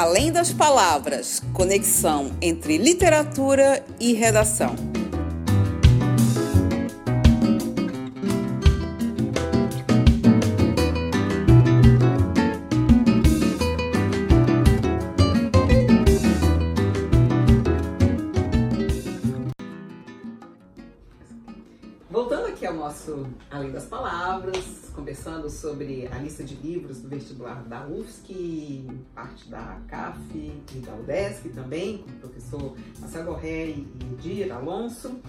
Além das palavras, conexão entre literatura e redação. Nosso Além das Palavras, conversando sobre a lista de livros do vestibular da UFSC, parte da CAF e da UDESC também, com o professor Marcelo Gorré e Edir Alonso.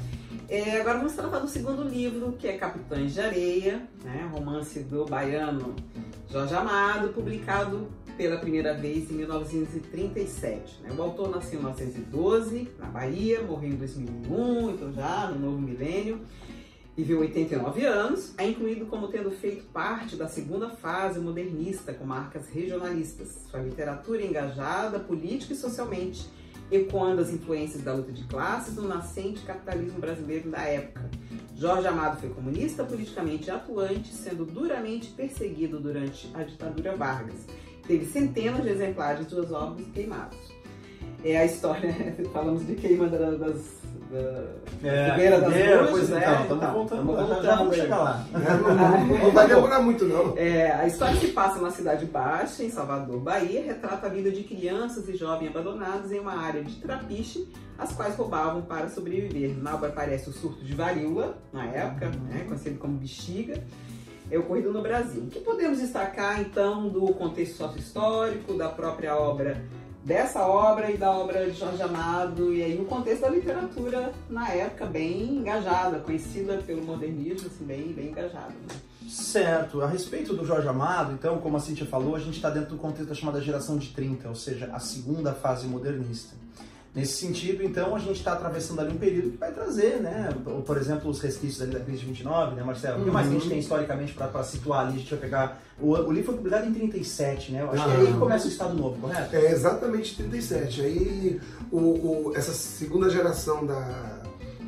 É, agora vamos tratar do segundo livro, que é Capitães de Areia, né, romance do baiano Jorge Amado, publicado pela primeira vez em 1937. Né? O autor nasceu em 1912, na Bahia, morreu em 2001, então já no novo milênio viveu 89 anos, é incluído como tendo feito parte da segunda fase modernista com marcas regionalistas. Sua literatura é engajada política e socialmente, ecoando as influências da luta de classes no nascente capitalismo brasileiro da época. Jorge Amado foi comunista politicamente atuante, sendo duramente perseguido durante a ditadura Vargas. Teve centenas de exemplares de suas obras queimados. É a história, falamos de queima das é, fogueira das é, pois né? Então, estamos voltando, já, já vamos chegar lá. não vai demorar muito, não. É, a história se passa na Cidade Baixa, em Salvador, Bahia, retrata a vida de crianças e jovens abandonados em uma área de trapiche, as quais roubavam para sobreviver. Na obra aparece o surto de varíola, na época, uhum. né, conhecido como bexiga, é ocorrido no Brasil. O que podemos destacar, então, do contexto sócio-histórico, da própria obra dessa obra e da obra de Jorge Amado, e aí no contexto da literatura na época bem engajada, conhecida pelo modernismo, assim, bem, bem engajada. Né? Certo. A respeito do Jorge Amado, então, como a Cintia falou, a gente está dentro do contexto da chamada geração de 30, ou seja, a segunda fase modernista. Nesse sentido, então, a gente está atravessando ali um período que vai trazer, né, por exemplo, os resquícios ali da crise de 29, né, Marcelo? Uhum. O que mais que a gente uhum. tem historicamente para situar ali? A gente vai pegar. O, o, livro foi publicado em 37, né? Eu acho ah. que é aí que começa o Estado Novo, correto? É exatamente 37. Aí, o, o, essa segunda geração da,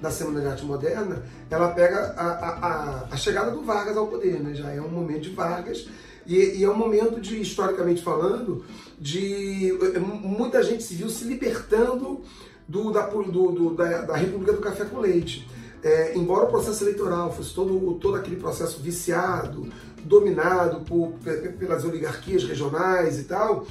da Semana de Arte Moderna, ela pega a, a, a, a, chegada do Vargas ao poder, né? Já é um momento de Vargas e, e é um momento de, historicamente falando, de muita gente se viu se libertando do, da, do, do, da, da República do Café com Leite. É, embora o processo eleitoral fosse todo, todo aquele processo viciado, dominado por, pelas oligarquias regionais e tal,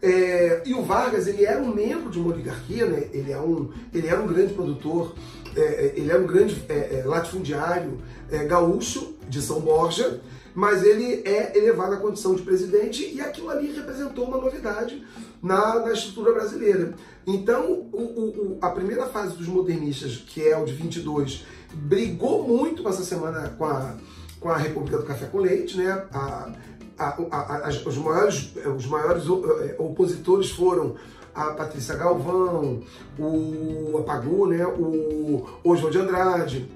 é, e o Vargas ele era um membro de uma oligarquia, né? ele, é um, ele era um grande produtor, é, é ele era um grande é, é, latifundiário gaúcho de São Borja, mas ele é elevado à condição de presidente e aquilo ali representou uma novidade na, na estrutura brasileira. Então, o, o, a primeira fase dos modernistas, que é o de 22, brigou muito essa semana com a, com a República do Café com Leite, né? A, a, a, os maiores, os maiores opositores foram a Patrícia Galvão, o Apagu, né? o Oswald de Andrade,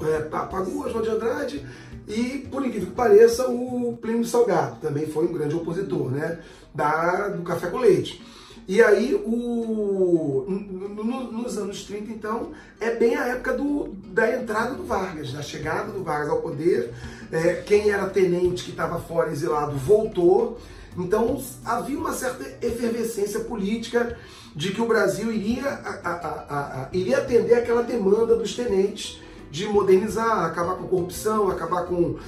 é, Apagu, Oswald de Andrade e, por incrível que pareça, o Plínio Salgado também foi um grande opositor né, da, do café com leite. E aí, o, no, nos anos 30, então, é bem a época do, da entrada do Vargas, da chegada do Vargas ao poder. É, quem era tenente que estava fora exilado voltou. Então, havia uma certa efervescência política de que o Brasil iria, a, a, a, iria atender aquela demanda dos tenentes de modernizar, acabar com a corrupção, acabar com o,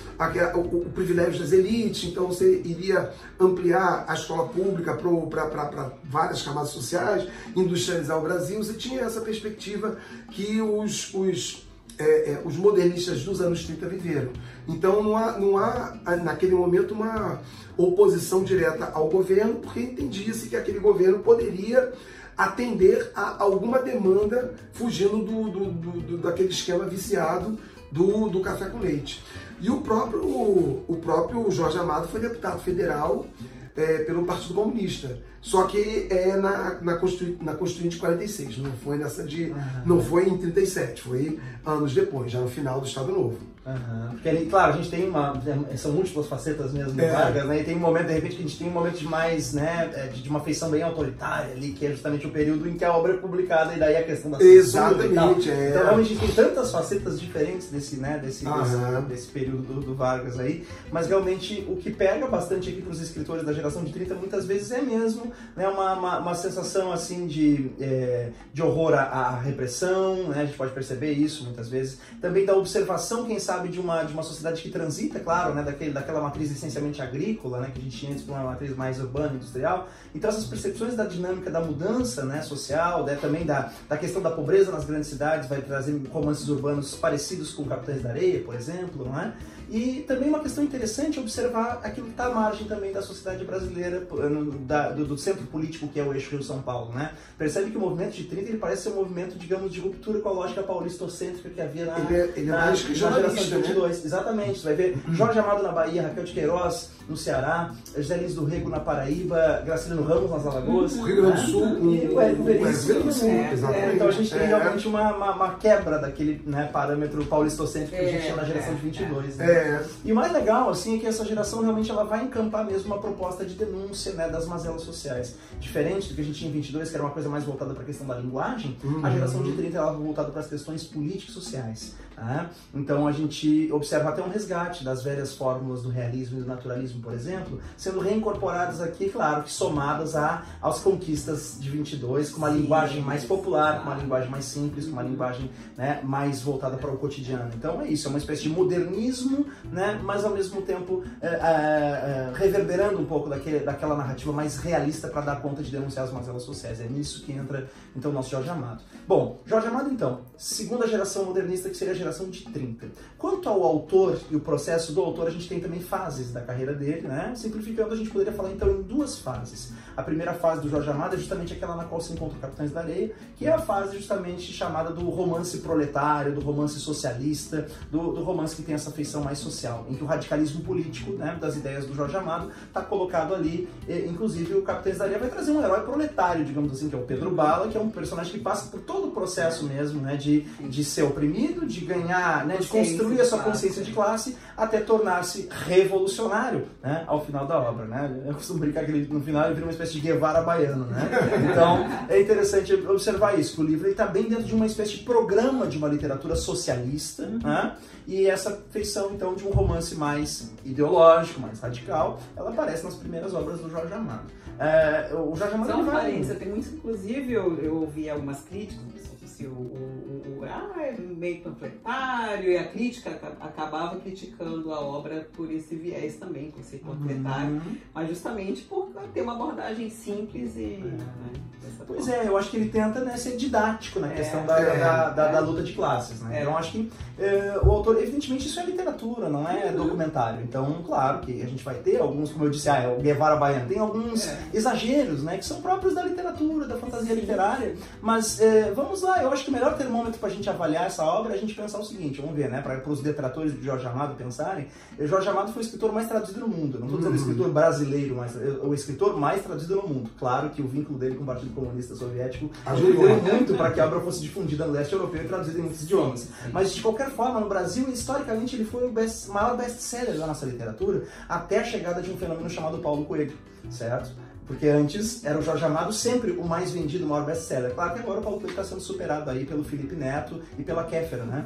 o, privilégio das elites. Então você iria ampliar a escola pública para várias camadas sociais, industrializar o Brasil. Você tinha essa perspectiva que os, os, é, é, os modernistas dos anos 30 viveram. Então não há, não há naquele momento uma oposição direta ao governo, porque entendia-se que aquele governo poderia atender a alguma demanda fugindo do, do, do, daquele esquema viciado do, do café com leite. E o próprio, o próprio Jorge Amado foi deputado federal é, pelo Partido Comunista. Só que é na, na, Constituinte, na Constituinte 46, não foi nessa de. Uhum. Não foi em 37, foi anos depois, já no final do Estado Novo. Uhum. Porque ali, claro, a gente tem uma. São múltiplas facetas mesmo do É. Vargas, né? E tem um momento, de repente, que a gente tem um momento de mais, né? é, De de uma feição bem autoritária ali, que é justamente o período em que a obra é publicada e daí a questão da. Exatamente, é. Então realmente a gente tem tantas facetas diferentes desse, né, desse, Aham. desse, desse período do, do Vargas aí, mas realmente o que pega bastante aqui para os escritores da geração de 30 muitas vezes é mesmo né, uma, uma, uma sensação assim de, é, de horror à, à repressão, né, a gente pode perceber isso muitas vezes, também da observação, quem sabe, de uma, de uma sociedade que transita, claro, né, daquele, daquela matriz essencialmente agrícola, né, que a gente tinha antes para uma matriz mais urbana, industrial, então essas percepções da dinâmica da mudança né, social, né, também da, da questão da pobreza nas grandes cidades, vai trazer romances urbanos parecidos com Capitães da Areia, por exemplo, não é? E também uma questão interessante é observar aquilo que está à margem também da sociedade brasileira, da- do, do centro político que é o eixo Rio-São Paulo, né? Percebe que o movimento de 30 ele parece ser um movimento, digamos, de ruptura com a lógica paulistocêntrica que havia na, Ele é- ele é na, mais que na geração de né? 22. Exatamente, você vai ver Jorge Amado na Bahia, Raquel de Queiroz no Ceará, José Lins do Rego na Paraíba, Graciliano Ramos nas Alagoas. O Rio Grande do né? Sul, E o Érico Veríssimo. Né? exatamente. Então a gente tem É. realmente uma, uma, uma quebra daquele né, parâmetro paulistocêntrico que a gente É, tinha na geração é, de 22. né? É, E o mais legal, assim, é que essa geração realmente ela vai encampar mesmo uma proposta de denúncia né, das mazelas sociais. Diferente do que a gente tinha em 22, que era uma coisa mais voltada para a questão da linguagem, a geração de 30 ela vai voltada para as questões políticas sociais. tá? Então a gente observa até um resgate das velhas fórmulas do realismo e do naturalismo, por exemplo, sendo reincorporadas aqui, claro, que somadas a, às conquistas de 22, com uma Sim, linguagem mais popular, com uma linguagem mais simples, com uma linguagem né, mais voltada para o cotidiano. Então é isso, é uma espécie de modernismo, né, mas ao mesmo tempo é, é, é, reverberando um pouco daquele, daquela narrativa mais realista para dar conta de denunciar as mazelas sociais. É nisso que entra então o nosso Jorge Amado. Bom, Jorge Amado então, segunda geração modernista que seria a geração de 30. Quanto ao autor e o processo do autor, a gente tem também fases da carreira dele, né? Simplificando, a gente poderia falar então em duas fases. A primeira fase do Jorge Amado é justamente aquela na qual se encontra o Capitães da Areia, que é a fase justamente chamada do romance proletário, do romance socialista, do, do romance que tem essa feição mais social, em que o radicalismo político né, das ideias do Jorge Amado está colocado ali. E, inclusive, o Capitães da Areia vai trazer um herói proletário, digamos assim, que é o Pedro Bala, que é um personagem que passa por todo o processo mesmo né, de, de ser oprimido, de ganhar, né, de construir a sua consciência de classe, até tornar-se revolucionário né, ao final da obra. Né? Eu costumo brincar que ele, no final ele vira uma espécie de Guevara baiano. Né? Então é interessante observar isso, que o livro está bem dentro de uma espécie de programa de uma literatura socialista, né? e essa feição então de um romance mais ideológico, mais radical, ela aparece nas primeiras obras do Jorge Amado. É, o Jorge Amado Só um parênteses, tem muitos, inclusive eu, eu ouvi algumas críticas, assim, o, o, o, o- ah, é meio panfletário, e a crítica aca- acabava criticando a obra por esse viés também, por ser panfletário, Uhum. mas justamente por ter uma abordagem simples e. né, dessa Pois forma. é, eu acho que ele tenta né, ser didático na É, questão da, é, da, da- é. da luta de classes. Né? É. Então, eu acho que é, o autor, evidentemente, isso é literatura, não é documentário. Então, claro que a gente vai ter alguns, como eu disse, ah, é o Guevara Baiano, tem alguns É. exageros, né, que são próprios da literatura, da fantasia literária. Mas é, vamos lá, eu acho que o melhor termômetro para a gente avaliar essa obra é a gente pensar o seguinte: vamos ver, né, para os detratores de Jorge Amado pensarem, eh, Jorge Amado foi o escritor mais traduzido no mundo. Não estou dizendo o escritor brasileiro, mas eh, o escritor mais traduzido no mundo. Claro que o vínculo dele com o Partido Comunista Soviético Ajudou. ajudou muito para que a obra fosse difundida no leste europeu e traduzida em muitos idiomas. Mas de qualquer forma, no Brasil, historicamente, ele foi o best- maior best-seller da nossa literatura até a chegada de um fenômeno chamado Paulo Coelho, certo? Porque antes era o Jorge Amado sempre o mais vendido, o maior best-seller. Claro que agora o Paulo Coelho está sendo superado aí pelo Felipe Neto e pela Kéfera, né?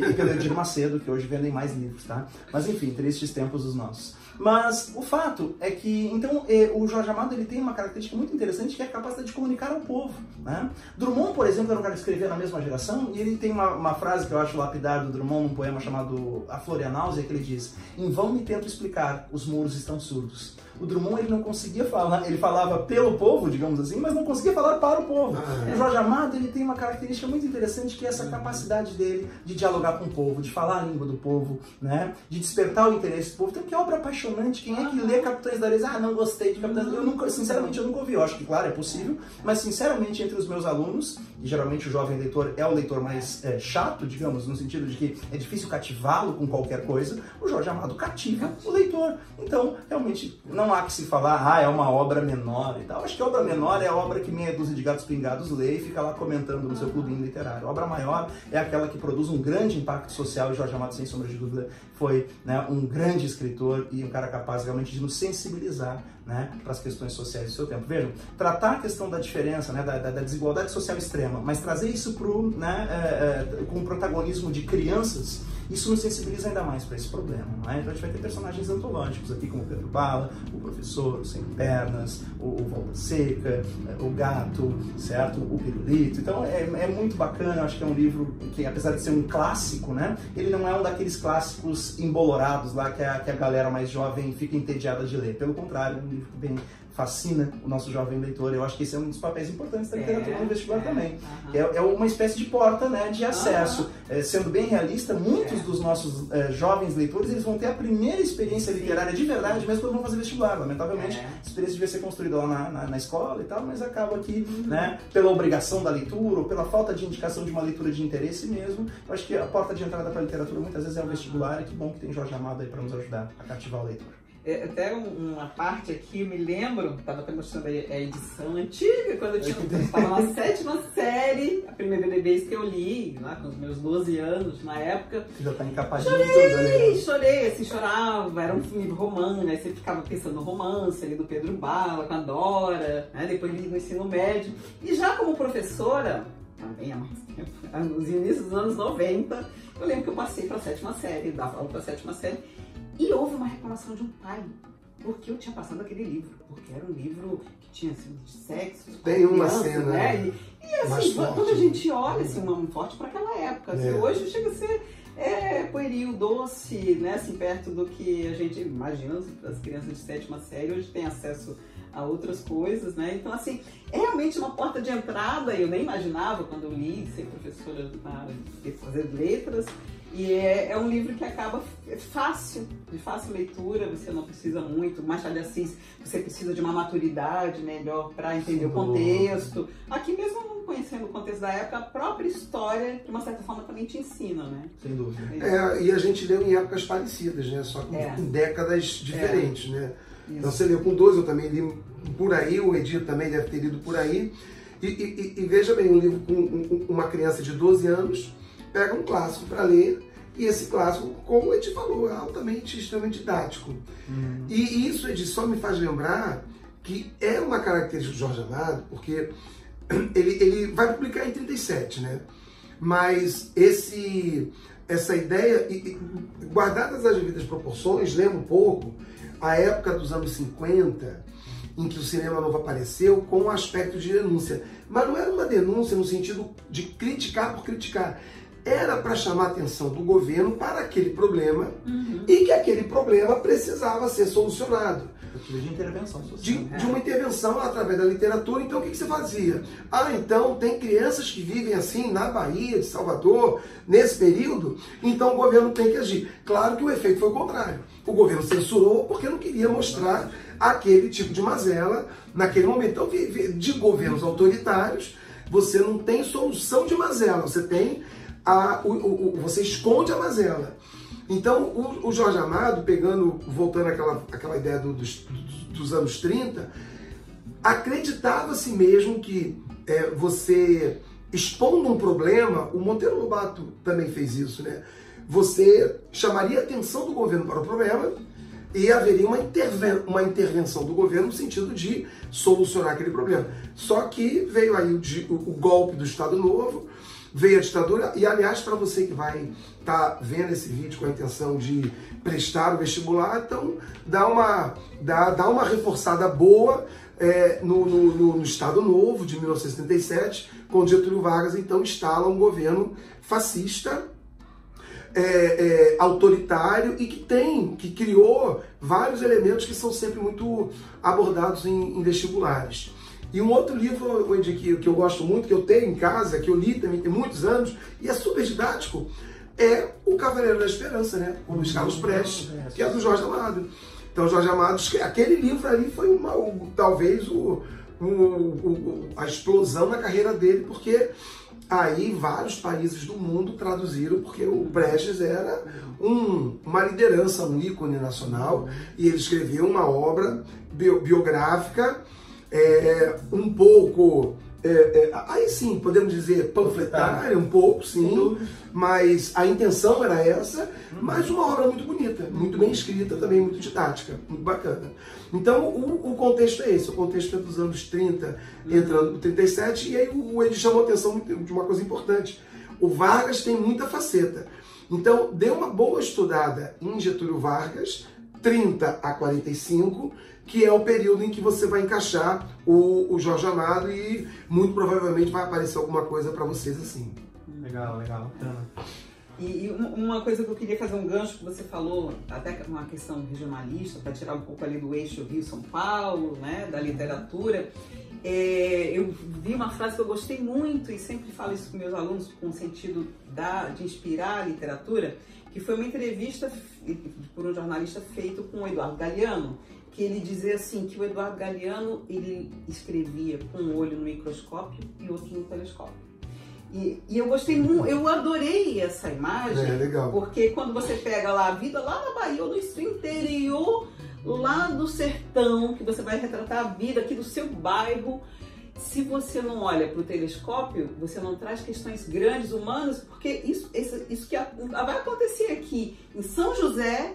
E, e pelo Edir Macedo, que hoje vendem mais livros, tá? Mas enfim, tristes tempos os nossos. Mas o fato é que, então, o Jorge Amado ele tem uma característica muito interessante que é a capacidade de comunicar ao povo. Né? Drummond, por exemplo, era um cara que escrevia na mesma geração e ele tem uma, uma frase que eu acho lapidar do Drummond num poema chamado A Florianáusea, que ele diz: Em vão me tento explicar, os muros estão surdos. O Drummond ele não conseguia falar, ele falava pelo povo, digamos assim, mas não conseguia falar para o povo. Ah, O Jorge Amado ele tem uma característica muito interessante que é essa capacidade dele de dialogar com o povo, de falar a língua do povo, né? De despertar o interesse do povo. Então que obra apaixonante. Quem é que lê Capitães da Areia? Ah, não gostei de Capitães da Areia. Eu nunca, sinceramente, eu nunca ouvi. Eu acho que, claro, é possível, mas sinceramente, entre os meus alunos, e geralmente o jovem leitor é o leitor mais é, chato, digamos, no sentido de que é difícil cativá-lo com qualquer coisa, o Jorge Amado cativa o leitor. Então, realmente, não há que se falar, ah, é uma obra menor e tal. Acho que obra menor é a obra que meia dúzia de gatos pingados lê e fica lá comentando no seu clubinho literário. Obra maior é aquela que produz um grande impacto social e Jorge Amado, sem sombra de dúvida, foi né, um grande escritor e um cara capaz realmente de nos sensibilizar né, para as questões sociais do seu tempo. Vejam, tratar a questão da diferença, né, da, da desigualdade social extrema, mas trazer isso pro, né, é, é, com o protagonismo de crianças isso nos sensibiliza ainda mais para esse problema. Né? Então a gente vai ter personagens antológicos aqui, como Pedro Bala, o professor, o Sem Pernas, o, o Volta Seca, o Gato, certo? O Pirulito. Então é, é muito bacana, acho que é um livro que, apesar de ser um clássico, né? ele não é um daqueles clássicos embolorados lá que a, que a galera mais jovem fica entediada de ler. Pelo contrário, é um livro bem fascina o nosso jovem leitor. Eu acho que esse é um dos papéis importantes da é, literatura é, no vestibular é, também. Uh -huh. é, é, uma espécie de porta né, de acesso. Uh -huh. sendo bem realista, muitos é. dos nossos eh, jovens leitores eles vão ter a primeira experiência literária de verdade mesmo quando vão fazer vestibular. Lamentavelmente, é. a experiência devia ser construída lá na, na, na, escola e tal, mas acaba que, uh uhum. -huh. né, pela obrigação da leitura ou pela falta de indicação de uma leitura de interesse mesmo, eu acho que a porta de entrada para a literatura muitas vezes é o vestibular e que bom que tem Jorge Amado aí para nos ajudar a cativar o leitor. É, até uma parte aqui, eu me lembro, estava até mostrando a edição antiga, quando eu estava na sétima série, a primeira vez que eu li, lá com os meus 12 anos, na época. Já tá encapadinho chorei, toda, né? Chorei, assim, chorava, era um livro romance, aí você ficava pensando no romance ali do Pedro Bala, com a Dora, né? depois li no ensino médio. E já como professora, também há mais tempo, nos inícios dos anos 90, eu lembro que eu passei para a sétima série, dava aula para a sétima série, e houve uma reclamação de um pai, porque eu tinha passado aquele livro, porque era um livro que tinha assim, de sexo. Tem uma criança, cena. Né? E, e assim, quando a gente olha assim, uma forte para aquela época, assim, é. hoje chega a ser é, pueril, doce, né? Assim, perto do que a gente imagina as crianças de sétima série, hoje tem acesso a outras coisas, né? Então, assim, é realmente uma porta de entrada, eu nem imaginava quando eu li, ser professora na área de fazer letras, e é, é, um livro que acaba é fácil, de fácil leitura, você não precisa muito. Machado de Assis, você precisa de uma maturidade melhor para entender Sim, o contexto. Aqui mesmo conhecendo o contexto da época, a própria história, de uma certa forma, também te ensina, né? Sem dúvida. É, e a gente leu em épocas parecidas, né? Só que é. em décadas diferentes, é. né? Isso. Então você leu com 12, eu também li por aí, o Edir também deve ter lido por aí. E, e, e veja bem, um livro com uma criança de 12 anos pega um clássico para ler e esse clássico, como a gente falou, é altamente, extremamente didático. Uhum. E isso, só me faz lembrar que é uma característica do Jorge Amado, porque ele, ele vai publicar em 37, né? Mas esse, essa ideia, guardadas as devidas proporções, lembra um pouco a época dos anos 50, em que o cinema novo apareceu com um aspecto de denúncia. Mas não era uma denúncia no sentido de criticar por criticar era para chamar a atenção do governo para aquele problema uhum. e que aquele problema precisava ser solucionado. De intervenção social. De, de, uma intervenção através da literatura. Então, o que, que, você fazia? Ah, então tem crianças que vivem assim na Bahia, de Salvador, nesse período, então o governo tem que agir. Claro que o efeito foi o contrário. O governo censurou porque não queria mostrar aquele tipo de mazela naquele momento. Então, de governos autoritários, você não tem solução de mazela, você tem a, o, o, você esconde a mazela. Então, o, o, Jorge Amado, pegando, voltando àquela, àquela ideia do, dos, dos anos 30, acreditava-se mesmo que é, você expondo um problema, o Monteiro Lobato também fez isso, né? Você chamaria a atenção do governo para o problema e haveria uma, interven uma intervenção do governo no sentido de solucionar aquele problema. Só que veio aí o, o, o golpe do Estado Novo, veio a ditadura. E aliás, para você que vai estar tá vendo esse vídeo com a intenção de prestar o vestibular, então dá uma, dá, dá uma reforçada boa é, no, no, no, Estado Novo de 1977, quando Getúlio Vargas então instala um governo fascista. É, é, autoritário e que tem, que criou vários elementos que são sempre muito abordados em, em vestibulares. E um outro livro, Wendy, que, que eu gosto muito, que eu tenho em casa, que eu li também tem muitos anos, e é super didático, é O Cavaleiro da Esperança, né? O Luiz Carlos Prestes, que é do Jorge Amado. Então, Jorge Amado, aquele livro ali foi uma, talvez o, a explosão na carreira dele, porque Aí vários países do mundo traduziram, porque o Brecht era um, uma liderança, um ícone nacional, e ele escreveu uma obra bio, biográfica é, um pouco. É, é, aí sim, podemos dizer panfletária, um pouco, sim, mas a intenção era essa, mas uma obra muito bonita, muito bem escrita, também muito didática, muito bacana. Então o, o contexto é esse, o contexto é dos anos 30, entrando no 37, e aí o ele chamou a atenção de uma coisa importante. O Vargas tem muita faceta. Então, dê uma boa estudada em Getúlio Vargas, 30 a 45, que é o período em que você vai encaixar o, o Jorge Amado e muito provavelmente vai aparecer alguma coisa para vocês assim. Legal, legal. E, e, uma coisa que eu queria fazer um gancho que você falou, até uma questão regionalista, para tirar um pouco ali do eixo Rio-São Paulo, né, da literatura. É, eu vi uma frase que eu gostei muito e sempre falo isso com meus alunos com o sentido da, de inspirar a literatura, que foi uma entrevista por um jornalista feito com o Eduardo Galeano, que ele dizia assim que o Eduardo Galeano ele escrevia com um olho no microscópio e outro no telescópio. E, e eu gostei muito, eu adorei essa imagem, é, porque quando você pega lá a vida lá na Bahia ou no interior, lá do sertão, que você vai retratar a vida aqui do seu bairro, se você não olha para o telescópio, você não traz questões grandes, humanas, porque isso, isso, isso que vai acontecer aqui em São José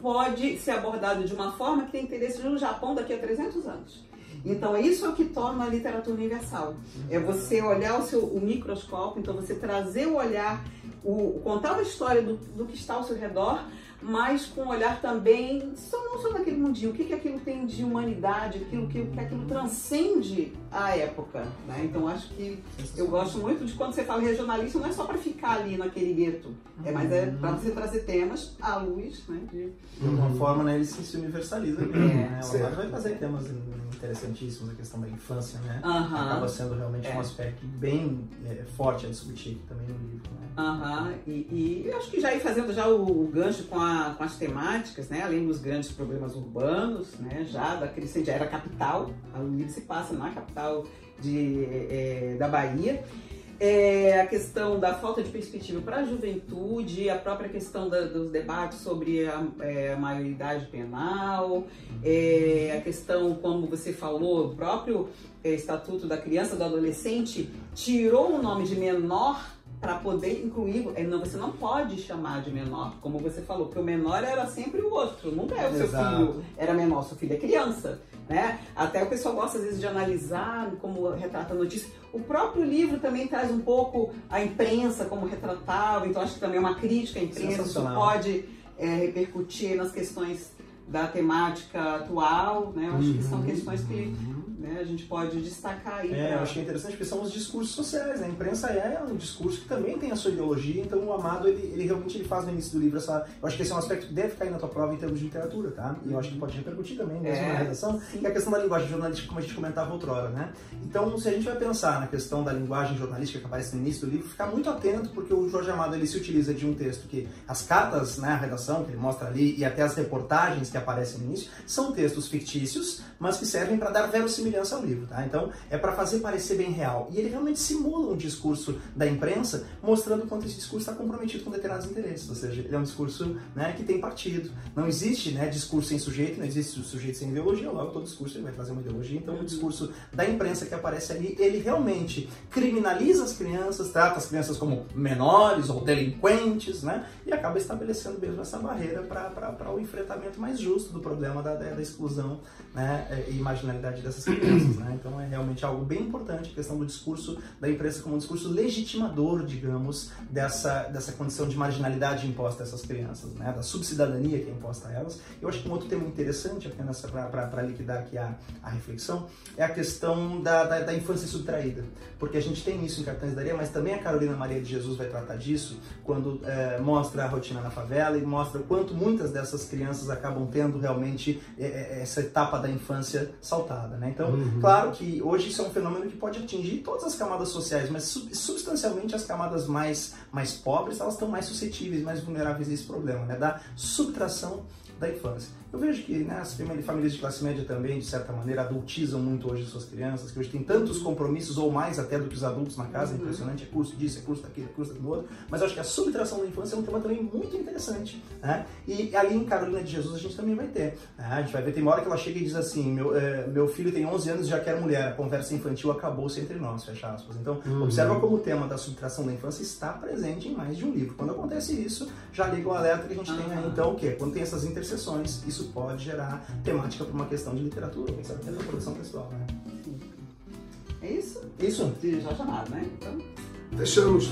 pode ser abordado de uma forma que tem interesse no Japão daqui a 300 anos. Então, isso é o que torna a literatura universal. É você olhar o, seu, o microscópio, então você trazer o olhar, o, contar a história do, do que está ao seu redor, mas com um olhar também, só não só naquele mundinho, o que, que aquilo tem de humanidade, aquilo que, que aquilo transcende a época. Né? Então acho que eu gosto muito de quando você fala regionalista, não é só para ficar ali naquele gueto, é mais é para você trazer temas à luz. Né? De... de alguma forma, né, ele se universaliza mesmo. É, né? O vai fazer temas interessantíssimos, a questão da infância, né? Uh -huh. Acaba sendo realmente é. um aspecto bem é, forte a discutir também no livro. Né? Uhum. E, e eu acho que já ir fazendo já o, o gancho com, a, com, as temáticas, né? além dos grandes problemas urbanos, né? já da crescente já era capital, o livro se passa na capital de, é, da Bahia. É, a questão da falta de perspectiva para a juventude, a própria questão da, dos debates sobre a, é, a maioridade penal, é, a questão, como você falou, o próprio é, Estatuto da Criança do Adolescente tirou o nome de menor para poder incluir. É, não, você não pode chamar de menor, como você falou, porque o menor era sempre o outro, nunca é o seu Exato. filho era menor, seu filho é criança. Né? Até o pessoal gosta às vezes de analisar como retrata a notícia. O próprio livro também traz um pouco a imprensa como retratava, então acho que também é uma crítica à imprensa, isso pode é, repercutir nas questões da temática atual, né? Eu acho uhum, que são uhum. questões que né, a gente pode destacar aí. É, pra... eu acho que é interessante porque são os discursos sociais, né? A imprensa é um discurso que também tem a sua ideologia, então o Amado, ele, ele realmente ele faz no início do livro essa... Eu acho que esse é um aspecto que deve cair na tua prova em termos de literatura, tá? E eu acho que pode repercutir também, mesmo é, na redação, que é a questão da linguagem jornalística, como a gente comentava outrora, né? Então, se a gente vai pensar na questão da linguagem jornalística que aparece no início do livro, ficar muito atento, porque o Jorge Amado, ele se utiliza de um texto que as cartas, né, a redação que ele mostra ali, e até as reportagens que aparecem no início, são textos fictícios, mas que servem para dar verossimilhança ao livro, tá? Então, é para fazer parecer bem real. E ele realmente simula um discurso da imprensa, mostrando quanto esse discurso está comprometido com determinados interesses. Ou seja, ele é um discurso né, que tem partido. Não existe né, discurso sem sujeito, não existe sujeito sem ideologia, logo todo discurso ele vai trazer uma ideologia. Então, o discurso da imprensa que aparece ali, ele realmente criminaliza as crianças, trata as crianças como menores ou delinquentes, né? E acaba estabelecendo mesmo essa barreira para o enfrentamento mais justo do problema da, da, da exclusão né, e marginalidade dessas crianças. Né? Então, é realmente algo bem importante a questão do discurso da imprensa como um discurso legitimador, digamos, dessa, dessa condição de marginalidade imposta a essas crianças, né? da subcidadania que é imposta a elas. Eu acho que um outro tema interessante, apenas para liquidar aqui a, a reflexão, é a questão da, da, da, infância subtraída. Porque a gente tem isso em Cartões da Areia, mas também a Carolina Maria de Jesus vai tratar disso quando é, mostra a rotina na favela e mostra o quanto muitas dessas crianças acabam tendo realmente é, é essa etapa da infância saltada. Né? Então, uhum. claro que hoje isso é um fenômeno que pode atingir todas as camadas sociais, mas substancialmente as camadas mais, mais pobres elas estão mais suscetíveis, mais vulneráveis a esse problema, né? da subtração da infância. Eu vejo que né, as famílias de classe média também, de certa maneira, adultizam muito hoje suas crianças, que hoje tem tantos compromissos ou mais até do que os adultos na casa, é impressionante, é curso disso, é curso daquilo, é curso daquilo outro, mas eu acho que a subtração da infância é um tema também muito interessante, né? E ali em Carolina de Jesus a gente também vai ter, né? a gente vai ver, tem uma hora que ela chega e diz assim, meu, é, meu filho tem 11 anos e já quer mulher, a conversa infantil acabou-se entre nós, fecha aspas. Então, uhum. observa como o tema da subtração da infância está presente em mais de um livro. Quando acontece isso, já liga o alerta que a gente uhum. tem aí, então, o quê? Quando tem essas interseções, isso pode gerar temática para uma questão de literatura, quem sabe até da produção pessoal, né? É isso? Isso. De Jorge Amado, né? Então... Fechamos.